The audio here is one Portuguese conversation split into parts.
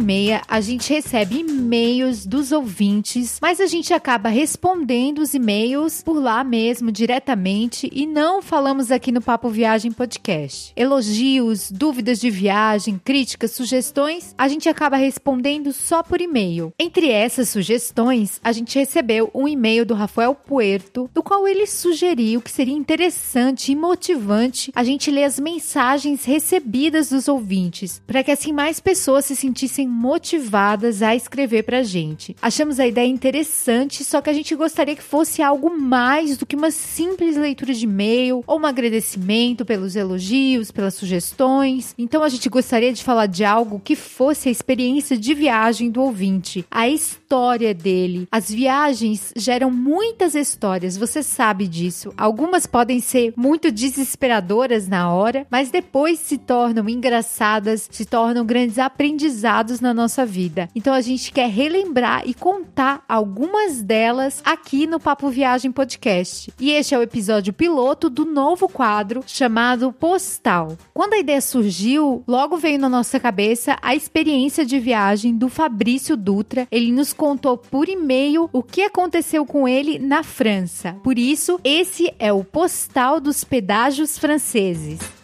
e meia a gente recebe e-mails dos ouvintes, mas a gente acaba respondendo os e-mails por lá mesmo, diretamente, e não falamos aqui no Papo Viagem Podcast. Elogios, dúvidas de viagem, críticas, sugestões, a gente acaba respondendo só por e-mail. Entre essas sugestões, a gente recebeu um e-mail do Rafael Puerto, do qual ele sugeriu que seria interessante e motivante a gente ler as mensagens recebidas dos ouvintes, para que assim mais pessoas se sentissem motivadas a escrever pra gente. Achamos a ideia interessante, só que a gente gostaria que fosse algo mais do que uma simples leitura de e-mail ou um agradecimento pelos elogios, pelas sugestões. Então a gente gostaria de falar de algo que fosse a experiência de viagem do ouvinte, a história dele. As viagens geram muitas histórias, você sabe disso. Algumas podem ser muito desesperadoras na hora, mas depois se tornam engraçadas, se tornam grandes aprendizados na nossa vida. Então a gente quer relembrar e contar algumas delas aqui no Papo Viagem Podcast. E este é o episódio piloto do novo quadro chamado Postal. Quando a ideia surgiu, logo veio na nossa cabeça a experiência de viagem do Fabrício Dutra. Ele nos contou por e-mail o que aconteceu com ele na França. Por isso, esse é o Postal dos Pedágios Franceses.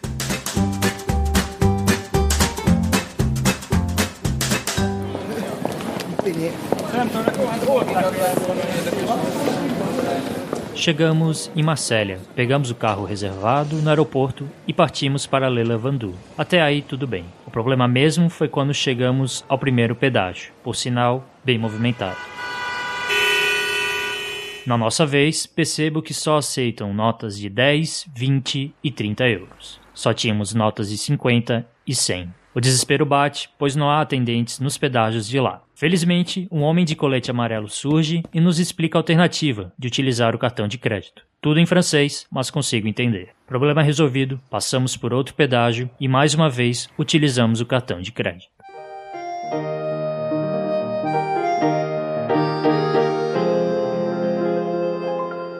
Chegamos em Marsella, pegamos o carro reservado no aeroporto e partimos para Le Lavandou. Até aí tudo bem. O problema mesmo foi quando chegamos ao primeiro pedágio, por sinal, bem movimentado. Na nossa vez, percebo que só aceitam notas de 10, 20 e 30 euros. Só tínhamos notas de 50 e 100. O desespero bate, pois não há atendentes nos pedágios de lá. Felizmente, um homem de colete amarelo surge e nos explica a alternativa de utilizar o cartão de crédito. Tudo em francês, mas consigo entender. Problema resolvido, passamos por outro pedágio e mais uma vez utilizamos o cartão de crédito.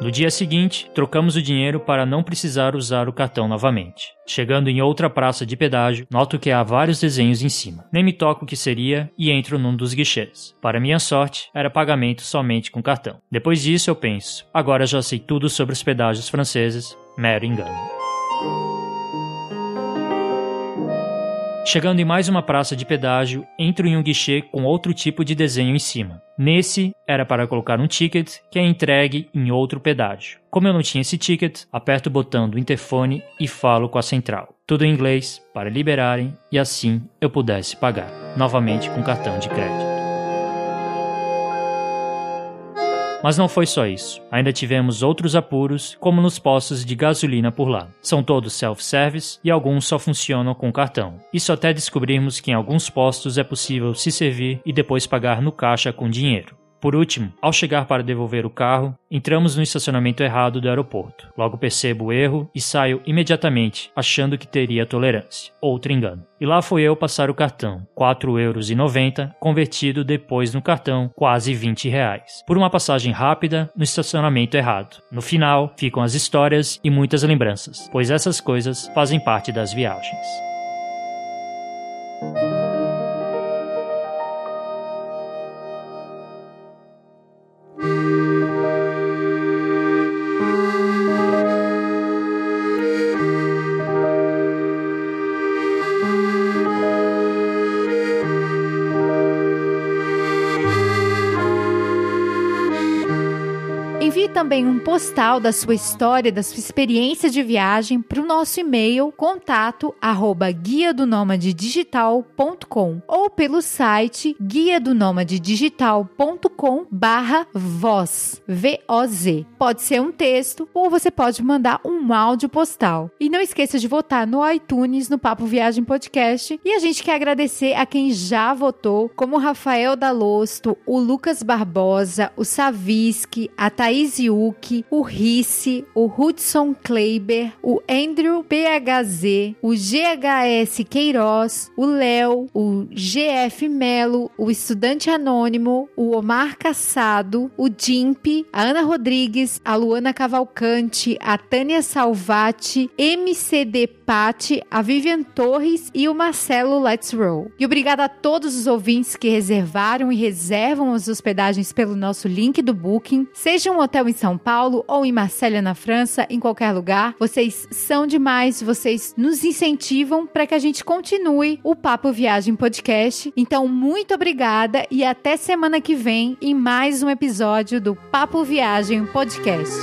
No dia seguinte, trocamos o dinheiro para não precisar usar o cartão novamente. Chegando em outra praça de pedágio, noto que há vários desenhos em cima. Nem me toco o que seria e entro num dos guichês. Para minha sorte, era pagamento somente com cartão. Depois disso, eu penso: agora já sei tudo sobre os pedágios franceses. Mero engano. Chegando em mais uma praça de pedágio, entro em um guichê com outro tipo de desenho em cima. Nesse, era para colocar um ticket que é entregue em outro pedágio. Como eu não tinha esse ticket, aperto o botão do interfone e falo com a central. Tudo em inglês, para liberarem e assim eu pudesse pagar, novamente com cartão de crédito. Mas não foi só isso. Ainda tivemos outros apuros, como nos postos de gasolina por lá. São todos self-service e alguns só funcionam com cartão. Isso até descobrirmos que em alguns postos é possível se servir e depois pagar no caixa com dinheiro. Por último, ao chegar para devolver o carro, entramos no estacionamento errado do aeroporto. Logo percebo o erro e saio imediatamente, achando que teria tolerância. Outro engano. E lá fui eu passar o cartão, R$ 4,90, convertido depois no cartão, quase 20 reais. Por uma passagem rápida no estacionamento errado. No final, ficam as histórias e muitas lembranças, pois essas coisas fazem parte das viagens. Envie também um postal da sua história, da sua experiência de viagem para o nosso e-mail contato arroba guia do digital.com ou pelo site guia do digital.com barra voz, V-O-Z. Pode ser um texto ou você pode mandar um áudio postal. E não esqueça de votar no iTunes, no Papo Viagem Podcast. E a gente quer agradecer a quem já votou, como o Rafael Dalosto, o Lucas Barbosa, o Savisky, a Thaís Yuki, o Risse, o Hudson Kleiber, o Andrew PHZ, o GHS Queiroz, o Léo, o GF Melo, o Estudante Anônimo, o Omar Cassado, o Dimp, a Ana Rodrigues, a Luana Cavalcante, a Tânia Salvati, MCD Pati, a Vivian Torres e o Marcelo Let's Roll. E obrigada a todos os ouvintes que reservaram e reservam as hospedagens pelo nosso link do Booking, seja um hotel em São Paulo ou em Marselha na França, em qualquer lugar. Vocês são demais, vocês nos incentivam para que a gente continue o Papo Viagem Podcast. Então, muito obrigada e até semana que vem em mais um episódio do Papo Viagem Podcast.